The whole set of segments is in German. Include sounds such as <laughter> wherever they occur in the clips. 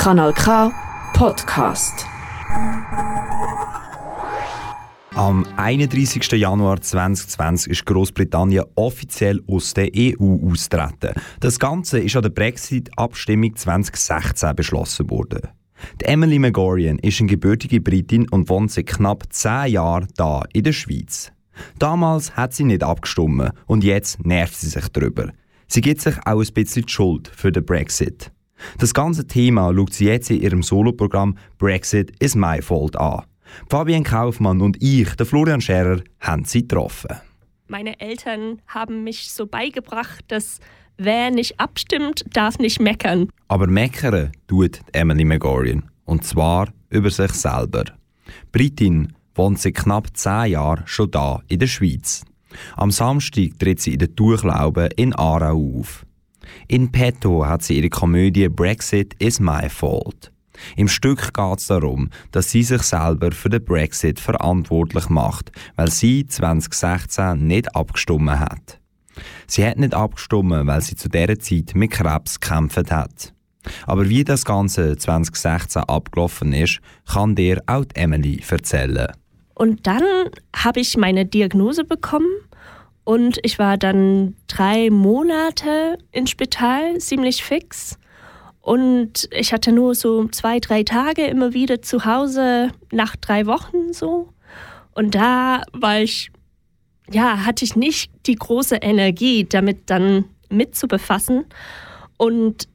Kanal K Podcast. Am 31. Januar 2020 ist Großbritannien offiziell aus der EU austreten. Das Ganze ist an der Brexit-Abstimmung 2016 beschlossen worden. Die Emily Megorian ist eine gebürtige Britin und wohnt seit knapp 10 Jahren da in der Schweiz. Damals hat sie nicht abgestimmt und jetzt nervt sie sich darüber. Sie gibt sich auch ein bisschen die Schuld für den Brexit. Das ganze Thema schaut sie jetzt in ihrem Soloprogramm Brexit is my fault an. Fabian Kaufmann und ich, der Florian Scherer, haben sie getroffen. Meine Eltern haben mich so beigebracht, dass wer nicht abstimmt, darf nicht meckern. Aber meckern tut Emily Megorian. Und zwar über sich selber. Britin wohnt seit knapp zehn Jahren schon da in der Schweiz. Am Samstag tritt sie in der Tuchlaube in Aarau auf. In petto hat sie ihre Komödie Brexit is my fault. Im Stück geht es darum, dass sie sich selber für den Brexit verantwortlich macht, weil sie 2016 nicht abgestimmt hat. Sie hat nicht abgestimmt, weil sie zu dieser Zeit mit Krebs gekämpft hat. Aber wie das Ganze 2016 abgelaufen ist, kann dir auch Emily erzählen. Und dann habe ich meine Diagnose bekommen und ich war dann drei Monate ins Spital, ziemlich fix. Und ich hatte nur so zwei, drei Tage immer wieder zu Hause nach drei Wochen so. Und da war ich, ja, hatte ich nicht die große Energie, damit dann mitzubefassen. Und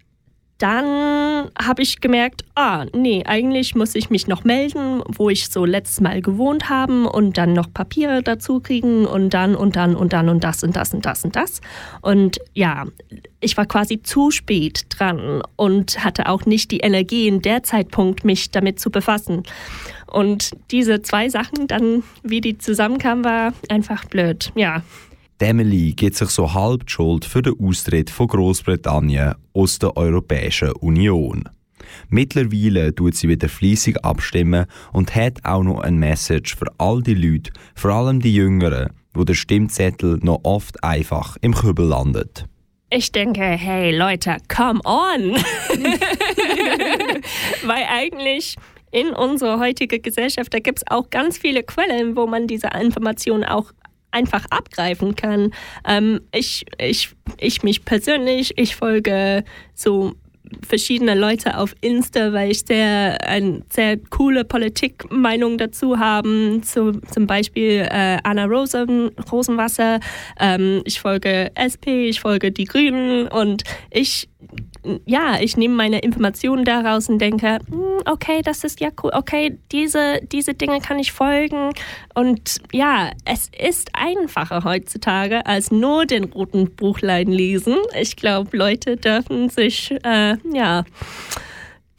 dann habe ich gemerkt, ah, nee, eigentlich muss ich mich noch melden, wo ich so letztes Mal gewohnt habe und dann noch Papiere dazu kriegen und dann und dann und dann und das und das und das und das. Und ja, ich war quasi zu spät dran und hatte auch nicht die Energie in der Zeitpunkt, mich damit zu befassen. Und diese zwei Sachen dann, wie die zusammenkamen, war einfach blöd. Ja, Emily gibt sich so halb die Schuld für den Austritt von Großbritannien aus der Europäischen Union. Mittlerweile tut sie wieder fließig abstimmen und hat auch noch ein Message für all die Leute, vor allem die Jüngeren, wo der Stimmzettel noch oft einfach im Kübel landet. Ich denke, hey Leute, come on! <laughs> Weil eigentlich in unserer heutigen Gesellschaft, da gibt es auch ganz viele Quellen, wo man diese Informationen auch einfach abgreifen kann. Ähm, ich, ich, ich mich persönlich, ich folge so verschiedene Leute auf Insta, weil ich sehr eine sehr coole Politikmeinung dazu habe. Zu, zum Beispiel äh, Anna Rosen, Rosenwasser. Ähm, ich folge SP, ich folge die Grünen und ich ja, ich nehme meine Informationen daraus und denke, hm, okay, das ist ja cool, okay, diese, diese Dinge kann ich folgen. Und ja, es ist einfacher heutzutage, als nur den roten Buchlein lesen. Ich glaube, Leute dürfen sich, äh, ja,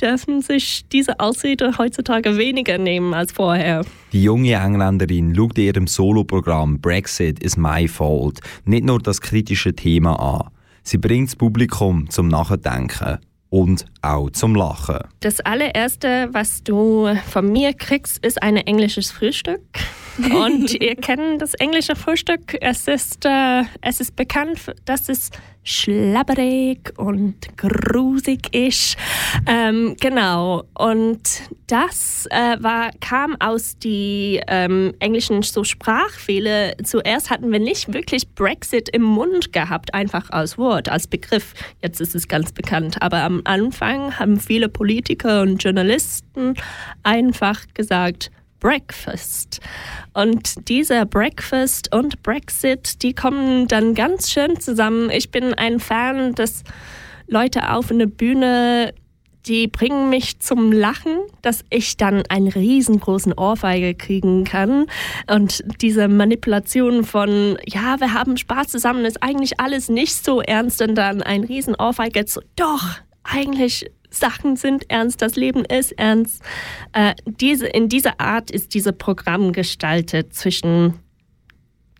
dürfen sich diese Ausrede heutzutage weniger nehmen als vorher. Die junge Engländerin schaut in ihrem Soloprogramm Brexit is my fault nicht nur das kritische Thema an. Sie bringt das Publikum zum Nachdenken und auch zum Lachen. Das allererste, was du von mir kriegst, ist ein englisches Frühstück. Und ihr kennt das englische Frühstück. Es ist, äh, es ist bekannt, dass es schlabberig und grusig ist. Ähm, genau. Und das äh, war, kam aus die ähm, englischen so Sprachfehler. Zuerst hatten wir nicht wirklich Brexit im Mund gehabt, einfach als Wort, als Begriff. Jetzt ist es ganz bekannt. Aber am Anfang haben viele Politiker und Journalisten einfach gesagt, Breakfast. Und dieser Breakfast und Brexit, die kommen dann ganz schön zusammen. Ich bin ein Fan, dass Leute auf einer Bühne, die bringen mich zum Lachen, dass ich dann einen riesengroßen Ohrfeige kriegen kann. Und diese Manipulation von, ja, wir haben Spaß zusammen, ist eigentlich alles nicht so ernst und dann ein riesen Ohrfeige, so, doch, eigentlich Sachen sind ernst, das Leben ist ernst. Äh, diese, in dieser Art ist dieses Programm gestaltet zwischen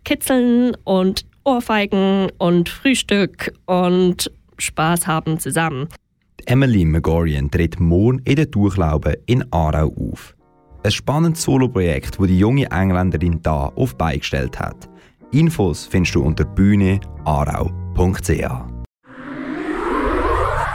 Kitzeln und Ohrfeigen und Frühstück und Spaß haben zusammen. Emily Megorian tritt morgen in der Durchlaube in Aarau auf. Ein spannendes Soloprojekt, das die junge Engländerin da auf beigestellt hat. Infos findest du unter bühneaarau.ch.